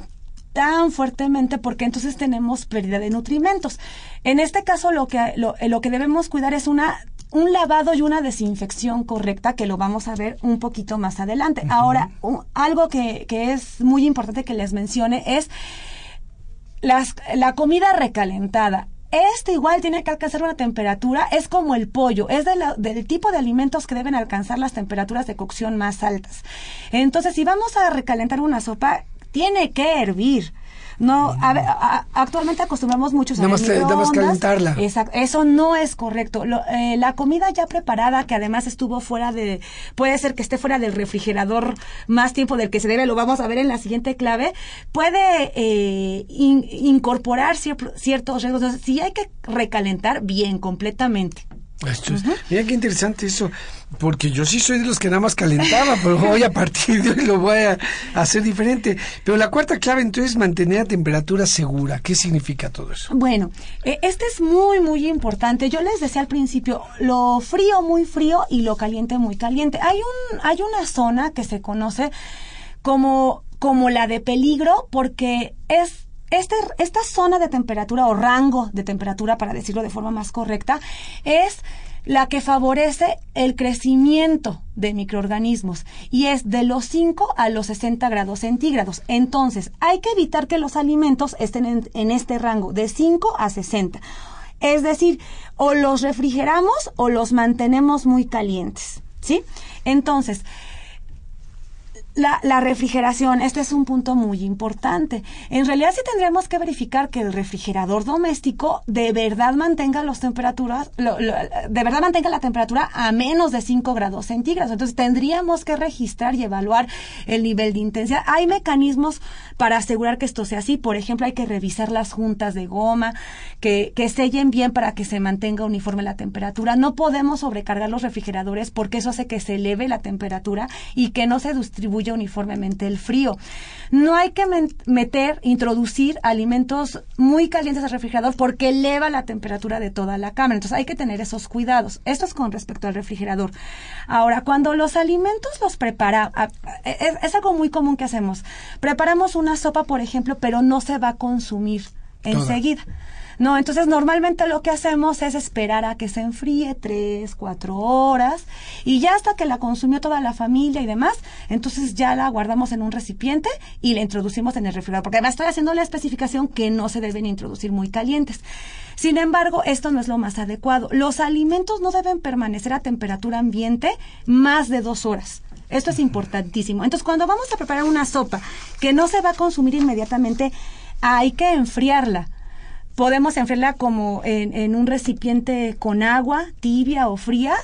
tan fuertemente porque entonces tenemos pérdida de nutrimentos. En este caso lo que lo, lo que debemos cuidar es una un lavado y una desinfección correcta, que lo vamos a ver un poquito más adelante. Ahora, algo que, que, es muy importante que les mencione es las, la comida recalentada. Este igual tiene que alcanzar una temperatura, es como el pollo, es de del tipo de alimentos que deben alcanzar las temperaturas de cocción más altas. Entonces, si vamos a recalentar una sopa, tiene que hervir no, a actualmente acostumbramos mucho a más, calentarla. Exacto, eso no es correcto. Eh, la comida ya preparada, que además estuvo fuera de, puede ser que esté fuera del refrigerador más tiempo del que se debe, lo vamos a ver en la siguiente clave, puede eh, incorporar ciertos riesgos. Si hay que recalentar bien, completamente. Esto Mira qué interesante eso, porque yo sí soy de los que nada más calentaba, pero hoy a partir de hoy lo voy a hacer diferente. Pero la cuarta clave entonces es mantener la temperatura segura. ¿Qué significa todo eso? Bueno, eh, este es muy, muy importante. Yo les decía al principio, lo frío muy frío y lo caliente muy caliente. Hay, un, hay una zona que se conoce como, como la de peligro porque es este, esta zona de temperatura o rango de temperatura, para decirlo de forma más correcta, es la que favorece el crecimiento de microorganismos y es de los 5 a los 60 grados centígrados. Entonces, hay que evitar que los alimentos estén en, en este rango de 5 a 60. Es decir, o los refrigeramos o los mantenemos muy calientes. ¿Sí? Entonces, la, la, refrigeración, este es un punto muy importante. En realidad sí tendríamos que verificar que el refrigerador doméstico de verdad mantenga las temperaturas, de verdad mantenga la temperatura a menos de 5 grados centígrados. Entonces tendríamos que registrar y evaluar el nivel de intensidad. Hay mecanismos para asegurar que esto sea así. Por ejemplo, hay que revisar las juntas de goma, que, que sellen bien para que se mantenga uniforme la temperatura. No podemos sobrecargar los refrigeradores porque eso hace que se eleve la temperatura y que no se distribuya uniformemente el frío. No hay que meter, introducir alimentos muy calientes al refrigerador porque eleva la temperatura de toda la cámara. Entonces hay que tener esos cuidados. Esto es con respecto al refrigerador. Ahora, cuando los alimentos los prepara, es, es algo muy común que hacemos. Preparamos una sopa, por ejemplo, pero no se va a consumir enseguida. No, entonces normalmente lo que hacemos es esperar a que se enfríe tres, cuatro horas y ya hasta que la consumió toda la familia y demás, entonces ya la guardamos en un recipiente y la introducimos en el refrigerador, porque además estoy haciendo la especificación que no se deben introducir muy calientes. Sin embargo, esto no es lo más adecuado. Los alimentos no deben permanecer a temperatura ambiente más de dos horas. Esto es importantísimo. Entonces, cuando vamos a preparar una sopa que no se va a consumir inmediatamente, hay que enfriarla Podemos enfriarla como en, un recipiente con agua tibia o fría.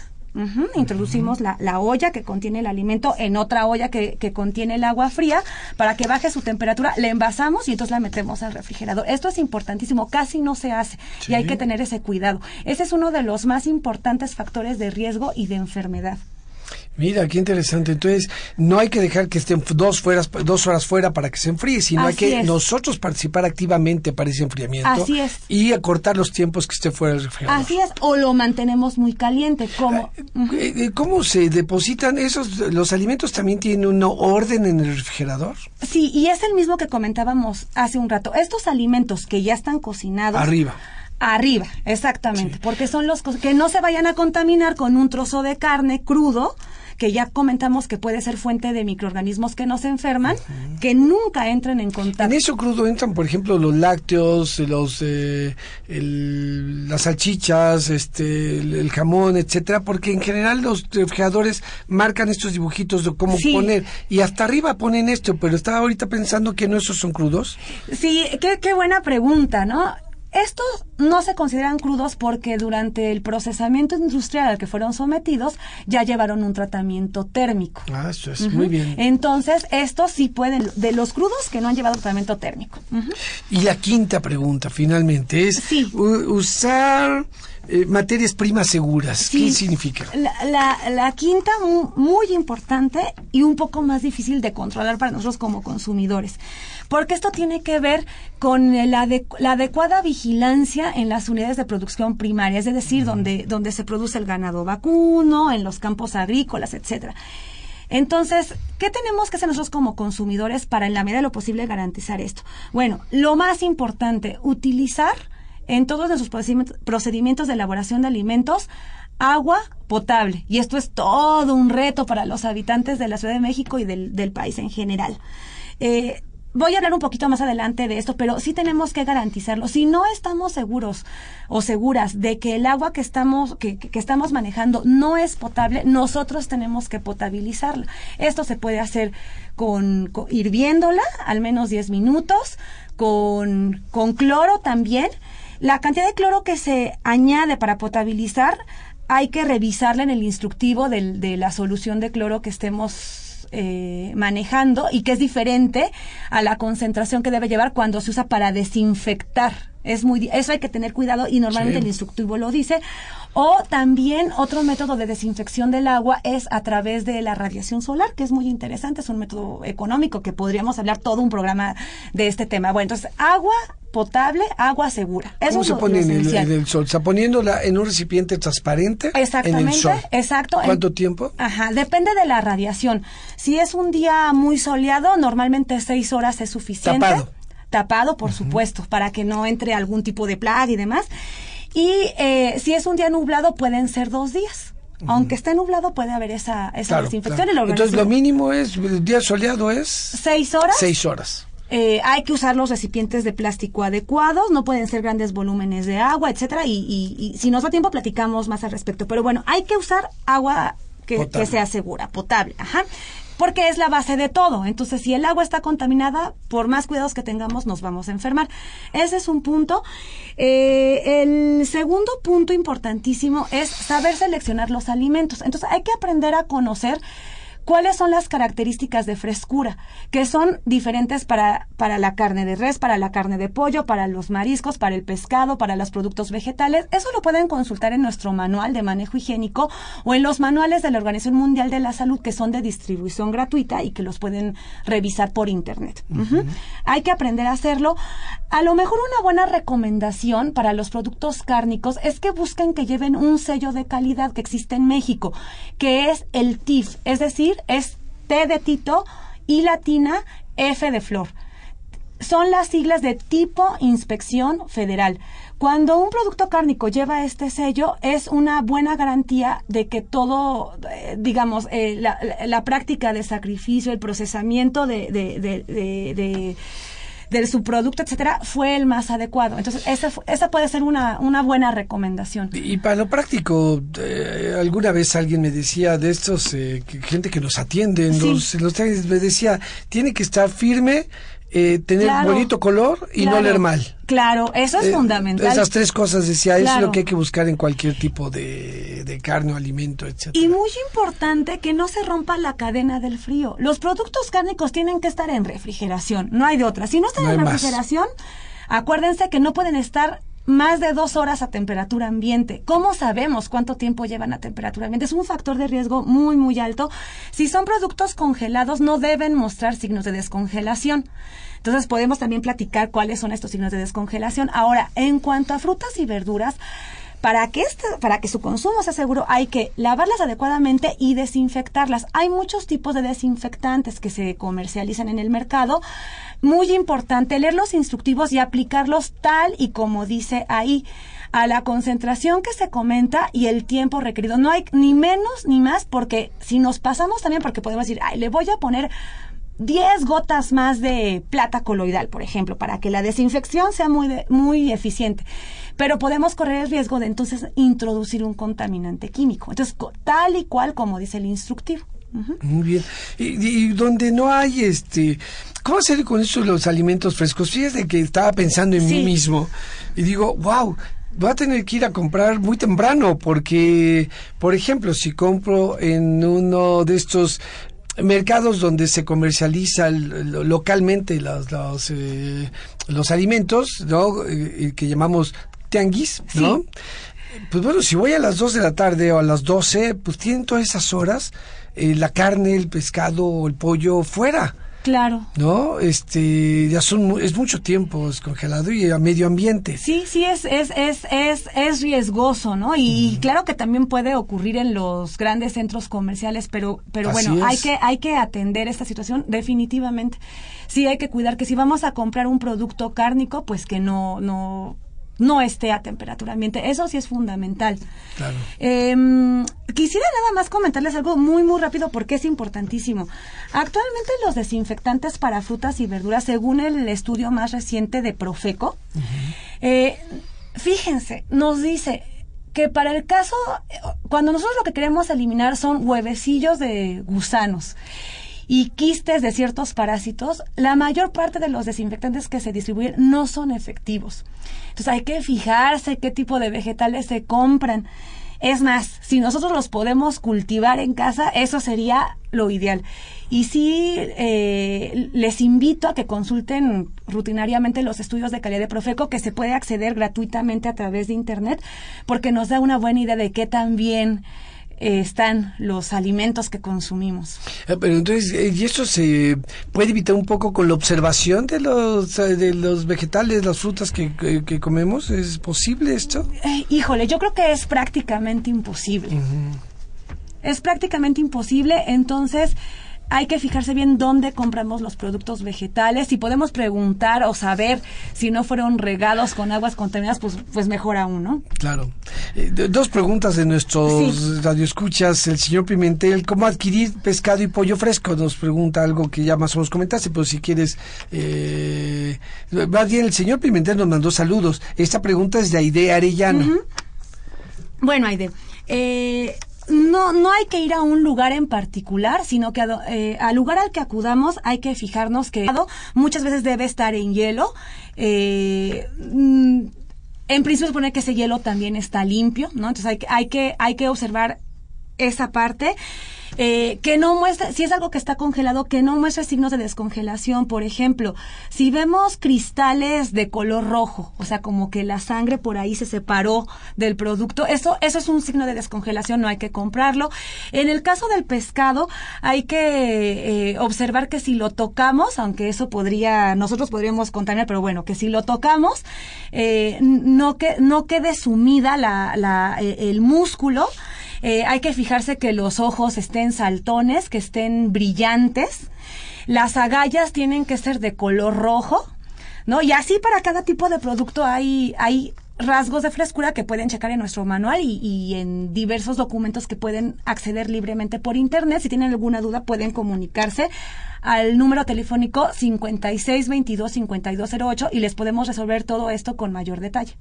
Introducimos la, olla que contiene el alimento en otra olla que, contiene el agua fría para que baje su temperatura. La envasamos y entonces la metemos al refrigerador. Esto es importantísimo, casi no se hace y hay que tener ese cuidado. Ese es uno de los más importantes factores de riesgo y de enfermedad. Mira, qué interesante. Entonces, no hay que dejar que estén dos, fueras, dos horas fuera para que se enfríe, sino hay que nosotros participar activamente para ese enfriamiento. Así es. Y acortar los tiempos que esté fuera del refrigerador. Así es, o lo mantenemos muy caliente. ¿Cómo? Eh, eh, ¿Cómo se depositan esos? ¿Los alimentos también tienen un orden en el refrigerador? Sí, y es el mismo que comentábamos hace un rato. Estos alimentos que ya están cocinados. Arriba Arriba, exactamente, porque son los que no se vayan a contaminar con un trozo de carne crudo que ya comentamos que puede ser fuente de microorganismos que nos enferman, que nunca entren en contacto. En eso crudo entran, por ejemplo, los lácteos, los eh, las salchichas, este, el, jamón, etcétera, porque en general los refrigeradores marcan estos dibujitos de cómo poner y hasta arriba ponen esto, pero estaba ahorita pensando que no esos son crudos. Sí, qué, qué buena pregunta, ¿no? Estos no se consideran crudos porque durante el procesamiento industrial al que fueron sometidos ya llevaron un tratamiento térmico. Ah, eso es muy bien. Entonces, estos sí pueden, de los crudos que no han llevado tratamiento térmico. Y la quinta pregunta, finalmente, es usar eh, materias primas seguras. ¿Qué significa? La, la, quinta, muy importante y un poco más difícil de controlar para nosotros como consumidores porque esto tiene que ver con la adecuada vigilancia en las unidades de producción primaria, es decir, donde, donde se produce el ganado vacuno, en los campos agrícolas, etcétera. Entonces, ¿qué tenemos que hacer nosotros como consumidores para en la medida de lo posible garantizar esto? Bueno, lo más importante, utilizar en todos nuestros procedimientos de elaboración de alimentos agua potable. Y esto es todo un reto para los habitantes de la Ciudad de México y del, país en general. Eh, voy a hablar un poquito más adelante de esto, pero sí tenemos que garantizarlo. Si no estamos seguros o seguras de que el agua que estamos, que, que estamos manejando no es potable, nosotros tenemos que potabilizarla. Esto se puede hacer con, hirviéndola al menos 10 minutos, con, con cloro también. La cantidad de cloro que se añade para potabilizar hay que revisarla en el instructivo de la solución de cloro que estemos eh, manejando y que es diferente a la concentración que debe llevar cuando se usa para desinfectar. Es muy, eso hay que tener cuidado y normalmente el instructivo lo dice. O también otro método de desinfección del agua es a través de la radiación solar, que es muy interesante, es un método económico que podríamos hablar todo un programa de este tema. Bueno, entonces agua potable, agua segura. ¿Cómo se pone en el, sol? ¿Está poniéndola en un recipiente transparente? Exactamente, en exacto. ¿Cuánto tiempo? Ajá, depende de la radiación. Si es un día muy soleado, normalmente seis horas es suficiente. Tapado. Tapado, por supuesto, para que no entre algún tipo de plaga y demás. Y eh, si es un día nublado, pueden ser dos días. Aunque esté nublado, puede haber esa, esa desinfección. Entonces, lo mínimo es, el día soleado es... Seis horas. Seis horas. Eh, hay que usar los recipientes de plástico adecuados, no pueden ser grandes volúmenes de agua, etcétera. Y, y, si nos da tiempo platicamos más al respecto. Pero bueno, hay que usar agua que, que sea segura, potable. Ajá porque es la base de todo. Entonces, si el agua está contaminada, por más cuidados que tengamos, nos vamos a enfermar. Ese es un punto. Eh, el segundo punto importantísimo es saber seleccionar los alimentos. Entonces, hay que aprender a conocer ¿Cuáles son las características de frescura? Que son diferentes para, para la carne de res, para la carne de pollo, para los mariscos, para el pescado, para los productos vegetales. Eso lo pueden consultar en nuestro manual de manejo higiénico o en los manuales de la Organización Mundial de la Salud que son de distribución gratuita y que los pueden revisar por internet. Hay que aprender a hacerlo. A lo mejor una buena recomendación para los productos cárnicos es que busquen que lleven un sello de calidad que existe en México, que es el TIF, es decir, es T de Tito y latina F de Flor. Son las siglas de tipo inspección federal. Cuando un producto cárnico lleva este sello, es una buena garantía de que todo, eh, digamos, eh, la, práctica de sacrificio, el procesamiento de de su producto, etcétera, fue el más adecuado. Entonces, esa, esa puede ser una, una buena recomendación. Y para lo práctico, eh, alguna vez alguien me decía de estos, eh, gente que nos atiende en los, en los me decía, tiene que estar firme eh, tener bonito color y no leer mal. Claro, eso es eh, fundamental. Esas tres cosas decía, eso es lo que hay que buscar en cualquier tipo de, de carne o alimento, etc. Y muy importante que no se rompa la cadena del frío. Los productos cárnicos tienen que estar en refrigeración, no hay de otra. Si no están en refrigeración, acuérdense que no pueden estar más de dos horas a temperatura ambiente. ¿Cómo sabemos cuánto tiempo llevan a temperatura ambiente? Es un factor de riesgo muy, muy alto. Si son productos congelados, no deben mostrar signos de descongelación. Entonces podemos también platicar cuáles son estos signos de descongelación. Ahora, en cuanto a frutas y verduras, Para que, este, para que su consumo sea seguro hay que lavarlas adecuadamente y desinfectarlas. Hay muchos tipos de desinfectantes que se comercializan en el mercado. Muy importante leer los instructivos y aplicarlos tal y como dice ahí a la concentración que se comenta y el tiempo requerido. No hay ni menos ni más porque si nos pasamos también porque podemos decir, ay, le voy a poner 10 gotas más de plata coloidal, por ejemplo, para que la desinfección sea muy, muy eficiente. Pero podemos correr el riesgo de entonces introducir un contaminante químico. Entonces, tal y cual como dice el instructivo. Muy bien. Y, donde no hay este. ¿Cómo hacer con eso los alimentos frescos? Fíjate que estaba pensando en mí mismo y digo, wow, voy a tener que ir a comprar muy temprano porque, por ejemplo, si compro en uno de estos mercados donde se comercializa localmente los, los, eh, los alimentos, ¿no? Eh, que llamamos tianguis, ¿no? Pues bueno, si voy a las 2 de la tarde o a las 12, pues tienen todas esas horas eh, la carne, el pescado, el pollo fuera. Claro. ¿No? Este, ya son, es mucho tiempo descongelado y a medio ambiente. Sí, sí, es, es, es, es, es riesgoso, ¿no? Y, claro que también puede ocurrir en los grandes centros comerciales, pero, pero bueno, hay que, hay que atender esta situación definitivamente. Sí, hay que cuidar que si vamos a comprar un producto cárnico, pues que no, no, no esté a temperatura ambiente. Eso sí es fundamental. Claro. Em, quisiera nada más comentarles algo muy, muy rápido porque es importantísimo. Actualmente los desinfectantes para frutas y verduras, según el estudio más reciente de Profeco, eh, fíjense, nos dice que para el caso, cuando nosotros lo que queremos eliminar son huevecillos de gusanos y quistes de ciertos parásitos, la mayor parte de los desinfectantes que se distribuyen no son efectivos. Entonces hay que fijarse qué tipo de vegetales se compran. Es más, si nosotros los podemos cultivar en casa, eso sería lo ideal. Y sí, eh, les invito a que consulten rutinariamente los estudios de calidad de Profeco, que se puede acceder gratuitamente a través de Internet, porque nos da una buena idea de qué tan bien están los alimentos que consumimos. Ah, pero entonces, eh, ¿y eso se puede evitar un poco con la observación de los, eh, de los vegetales, las frutas que, que, comemos? ¿Es posible esto? Eh, híjole, yo creo que es prácticamente imposible. Es prácticamente imposible, entonces hay que fijarse bien dónde compramos los productos vegetales. Si podemos preguntar o saber si no fueron regados con aguas contaminadas, pues, pues mejor aún, ¿no? Claro. Eh, dos preguntas de nuestros radioescuchas. El señor Pimentel, ¿cómo adquirir pescado y pollo fresco? Nos pregunta algo que ya más o menos comentaste, pero si quieres... Eh, más bien, el señor Pimentel nos mandó saludos. Esta pregunta es de Aide Arellano. Bueno, Aide, eh, no, no hay que ir a un lugar en particular, sino que eh, al lugar al que acudamos hay que fijarnos que muchas veces debe estar en hielo. Eh, mm, en principio supone que ese hielo también está limpio, ¿no? Entonces hay, hay que hay que observar esa parte. Eh, que no muestre, si es algo que está congelado, que no muestre signos de descongelación. Por ejemplo, si vemos cristales de color rojo, o sea, como que la sangre por ahí se separó del producto, eso, eso es un signo de descongelación, no hay que comprarlo. En el caso del pescado, hay que eh, observar que si lo tocamos, aunque eso podría, nosotros podríamos contaminar, pero bueno, que si lo tocamos, eh, no, que, no quede sumida la, la, el músculo, eh, hay que fijarse que los ojos estén saltones, que estén brillantes. Las agallas tienen que ser de color rojo, ¿no? Y así para cada tipo de producto hay, hay rasgos de frescura que pueden checar en nuestro manual y, y, en diversos documentos que pueden acceder libremente por internet. Si tienen alguna duda pueden comunicarse al número telefónico 5622-5208 y les podemos resolver todo esto con mayor detalle.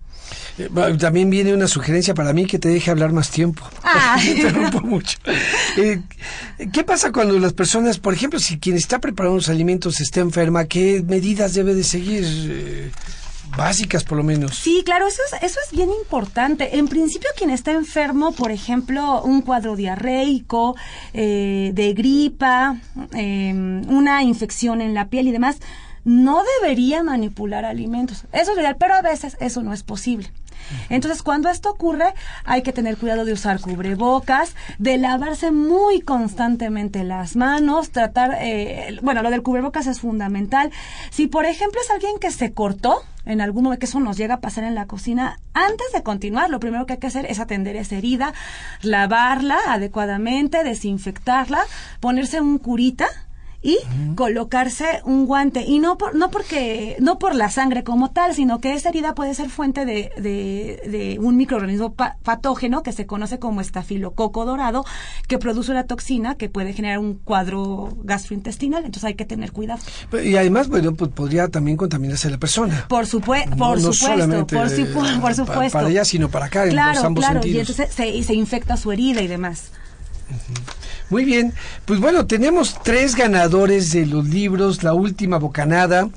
Eh, también viene una sugerencia para mí que te deje hablar más tiempo. Ah. interrumpo mucho. Eh, ¿Qué pasa cuando las personas, por ejemplo, si quien está preparando los alimentos está enferma, qué medidas debe de seguir? Eh, básicas por lo menos. Sí, claro, eso es, eso es bien importante. En principio, quien está enfermo, por ejemplo, un cuadro diarreico, eh, de gripa, em, una infección en la piel y demás, no debería manipular alimentos. Eso es real, pero a veces eso no es posible. Entonces, cuando esto ocurre, hay que tener cuidado de usar cubrebocas, de lavarse muy constantemente las manos, tratar, eh, bueno, lo del cubrebocas es fundamental. Si, por ejemplo, es alguien que se cortó, en algún momento que eso nos llega a pasar en la cocina, antes de continuar, lo primero que hay que hacer es atender esa herida, lavarla adecuadamente, desinfectarla, ponerse un curita, y colocarse un guante. Y no por no porque no por la sangre como tal sino que esa herida puede ser fuente de, de, un microorganismo patógeno que se conoce como estafilococo dorado que produce una toxina que puede generar un cuadro gastrointestinal. Entonces hay que tener cuidado. Y además bueno pues podría también contaminarse la persona. Por, supuesto por supuesto por, supuesto. para allá sino para acá claro, en los ambos claro, sentidos. y entonces se, se infecta su herida y demás muy bien, pues bueno, tenemos tres ganadores de los libros La Última Bocanada.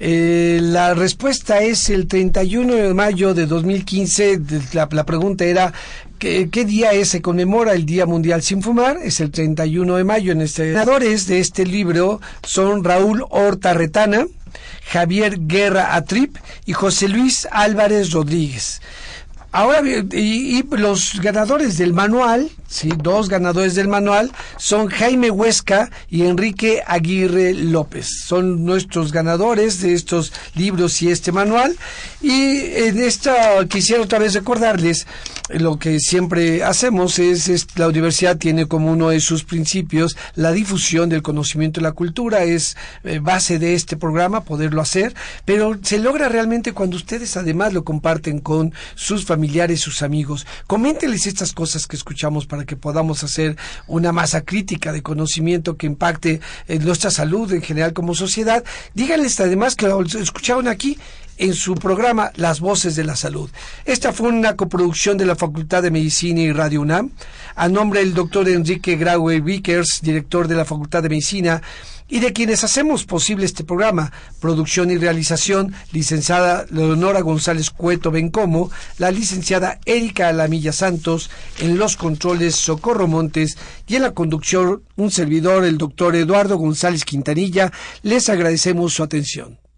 Eh, la respuesta es el 31 de mayo de 2015. La, la pregunta era, ¿qué, día es? Se conmemora el Día Mundial Sin Fumar. Es el 31 de mayo. En este, ganadores de este libro son Raúl Horta Retana, Javier Guerra Atrip y José Luis Álvarez Rodríguez. Ahora, y, los ganadores del manual, sí, dos ganadores del manual, son Jaime Huesca y Enrique Aguirre López. Son nuestros ganadores de estos libros y este manual. Y en esta quisiera otra vez recordarles lo que siempre hacemos es, la universidad tiene como uno de sus principios la difusión del conocimiento y la cultura es eh, base de este programa poderlo hacer pero se logra realmente cuando ustedes además lo comparten con sus familiares sus amigos coméntenles estas cosas que escuchamos para que podamos hacer una masa crítica de conocimiento que impacte en nuestra salud en general como sociedad. Díganles además que lo escucharon aquí en su programa Las Voces de la Salud. Esta fue una coproducción de la Facultad de Medicina y Radio UNAM, a nombre del doctor Enrique Graue Vickers, director de la Facultad de Medicina, y de quienes hacemos posible este programa, producción y realización, licenciada Leonora González Cueto Bencomo, la licenciada Erika Alamilla Santos, en los controles Socorro Montes y en la conducción un servidor, el doctor Eduardo González Quintanilla, les agradecemos su atención.